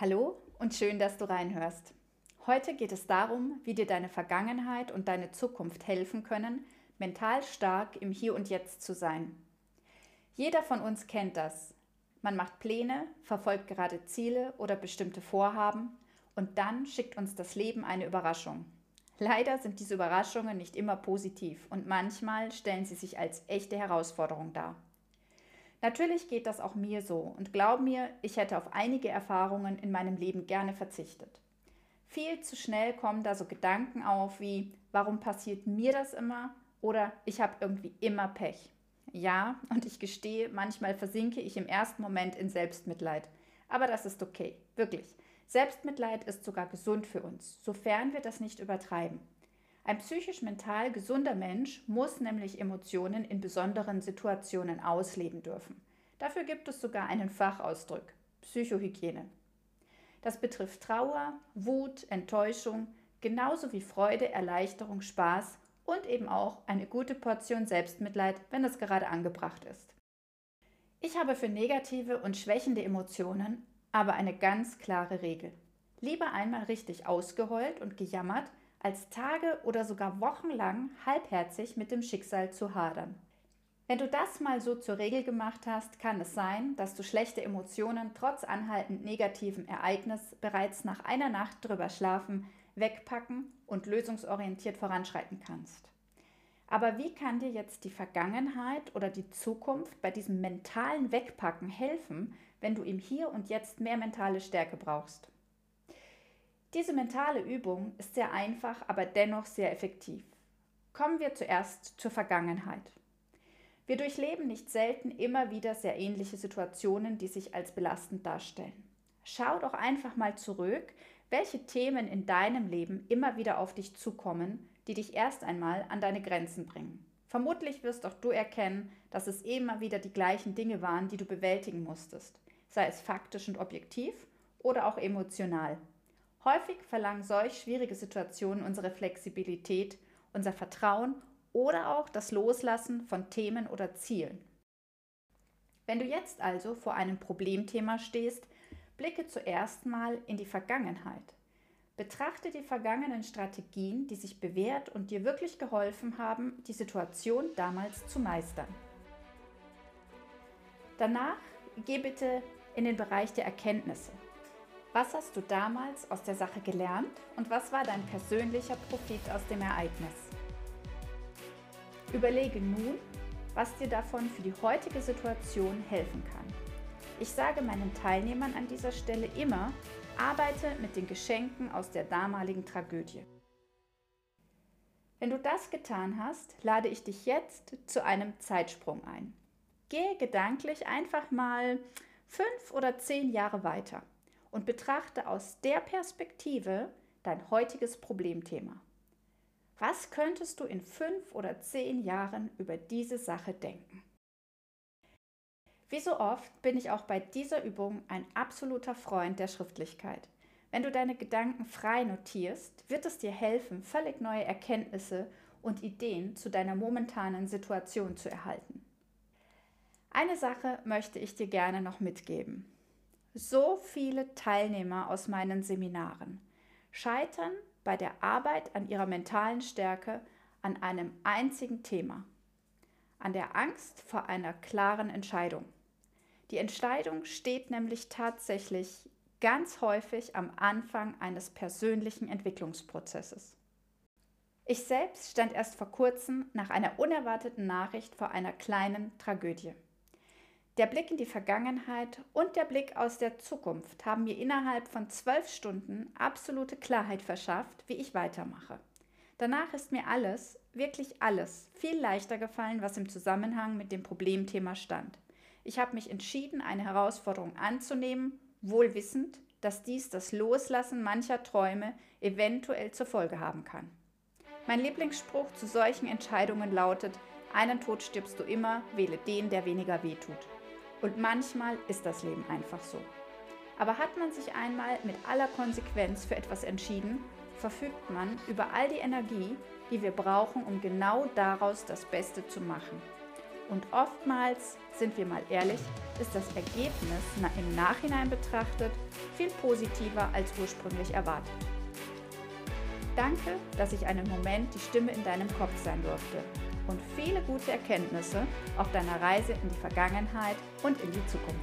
Hallo und schön, dass du reinhörst. Heute geht es darum, wie dir deine Vergangenheit und deine Zukunft helfen können, mental stark im Hier und Jetzt zu sein. Jeder von uns kennt das. Man macht Pläne, verfolgt gerade Ziele oder bestimmte Vorhaben und dann schickt uns das Leben eine Überraschung. Leider sind diese Überraschungen nicht immer positiv und manchmal stellen sie sich als echte Herausforderung dar. Natürlich geht das auch mir so und glaub mir, ich hätte auf einige Erfahrungen in meinem Leben gerne verzichtet. Viel zu schnell kommen da so Gedanken auf wie, warum passiert mir das immer oder ich habe irgendwie immer Pech. Ja, und ich gestehe, manchmal versinke ich im ersten Moment in Selbstmitleid. Aber das ist okay, wirklich. Selbstmitleid ist sogar gesund für uns, sofern wir das nicht übertreiben. Ein psychisch-mental gesunder Mensch muss nämlich Emotionen in besonderen Situationen ausleben dürfen. Dafür gibt es sogar einen Fachausdruck, Psychohygiene. Das betrifft Trauer, Wut, Enttäuschung, genauso wie Freude, Erleichterung, Spaß und eben auch eine gute Portion Selbstmitleid, wenn es gerade angebracht ist. Ich habe für negative und schwächende Emotionen aber eine ganz klare Regel. Lieber einmal richtig ausgeheult und gejammert, als Tage oder sogar wochenlang halbherzig mit dem Schicksal zu hadern. Wenn du das mal so zur Regel gemacht hast, kann es sein, dass du schlechte Emotionen trotz anhaltend negativen Ereignis bereits nach einer Nacht drüber schlafen, wegpacken und lösungsorientiert voranschreiten kannst. Aber wie kann dir jetzt die Vergangenheit oder die Zukunft bei diesem mentalen Wegpacken helfen, wenn du im Hier und Jetzt mehr mentale Stärke brauchst? Diese mentale Übung ist sehr einfach, aber dennoch sehr effektiv. Kommen wir zuerst zur Vergangenheit. Wir durchleben nicht selten immer wieder sehr ähnliche Situationen, die sich als belastend darstellen. Schau doch einfach mal zurück, welche Themen in deinem Leben immer wieder auf dich zukommen, die dich erst einmal an deine Grenzen bringen. Vermutlich wirst auch du erkennen, dass es immer wieder die gleichen Dinge waren, die du bewältigen musstest, sei es faktisch und objektiv oder auch emotional. Häufig verlangen solch schwierige Situationen unsere Flexibilität, unser Vertrauen oder auch das Loslassen von Themen oder Zielen. Wenn du jetzt also vor einem Problemthema stehst, blicke zuerst mal in die Vergangenheit. Betrachte die vergangenen Strategien, die sich bewährt und dir wirklich geholfen haben, die Situation damals zu meistern. Danach geh bitte in den Bereich der Erkenntnisse. Was hast du damals aus der Sache gelernt und was war dein persönlicher Profit aus dem Ereignis? Überlege nun, was dir davon für die heutige Situation helfen kann. Ich sage meinen Teilnehmern an dieser Stelle immer, arbeite mit den Geschenken aus der damaligen Tragödie. Wenn du das getan hast, lade ich dich jetzt zu einem Zeitsprung ein. Gehe gedanklich einfach mal fünf oder zehn Jahre weiter und betrachte aus der Perspektive dein heutiges Problemthema. Was könntest du in fünf oder zehn Jahren über diese Sache denken? Wie so oft bin ich auch bei dieser Übung ein absoluter Freund der Schriftlichkeit. Wenn du deine Gedanken frei notierst, wird es dir helfen, völlig neue Erkenntnisse und Ideen zu deiner momentanen Situation zu erhalten. Eine Sache möchte ich dir gerne noch mitgeben. So viele Teilnehmer aus meinen Seminaren scheitern bei der Arbeit an ihrer mentalen Stärke an einem einzigen Thema, an der Angst vor einer klaren Entscheidung. Die Entscheidung steht nämlich tatsächlich ganz häufig am Anfang eines persönlichen Entwicklungsprozesses. Ich selbst stand erst vor kurzem nach einer unerwarteten Nachricht vor einer kleinen Tragödie. Der Blick in die Vergangenheit und der Blick aus der Zukunft haben mir innerhalb von zwölf Stunden absolute Klarheit verschafft, wie ich weitermache. Danach ist mir alles, wirklich alles, viel leichter gefallen, was im Zusammenhang mit dem Problemthema stand. Ich habe mich entschieden, eine Herausforderung anzunehmen, wohl wissend, dass dies das Loslassen mancher Träume eventuell zur Folge haben kann. Mein Lieblingsspruch zu solchen Entscheidungen lautet, einen Tod stirbst du immer, wähle den, der weniger wehtut. Und manchmal ist das Leben einfach so. Aber hat man sich einmal mit aller Konsequenz für etwas entschieden, verfügt man über all die Energie, die wir brauchen, um genau daraus das Beste zu machen. Und oftmals, sind wir mal ehrlich, ist das Ergebnis im Nachhinein betrachtet viel positiver als ursprünglich erwartet. Danke, dass ich einen Moment die Stimme in deinem Kopf sein durfte und viele gute Erkenntnisse auf deiner Reise in die Vergangenheit und in die Zukunft.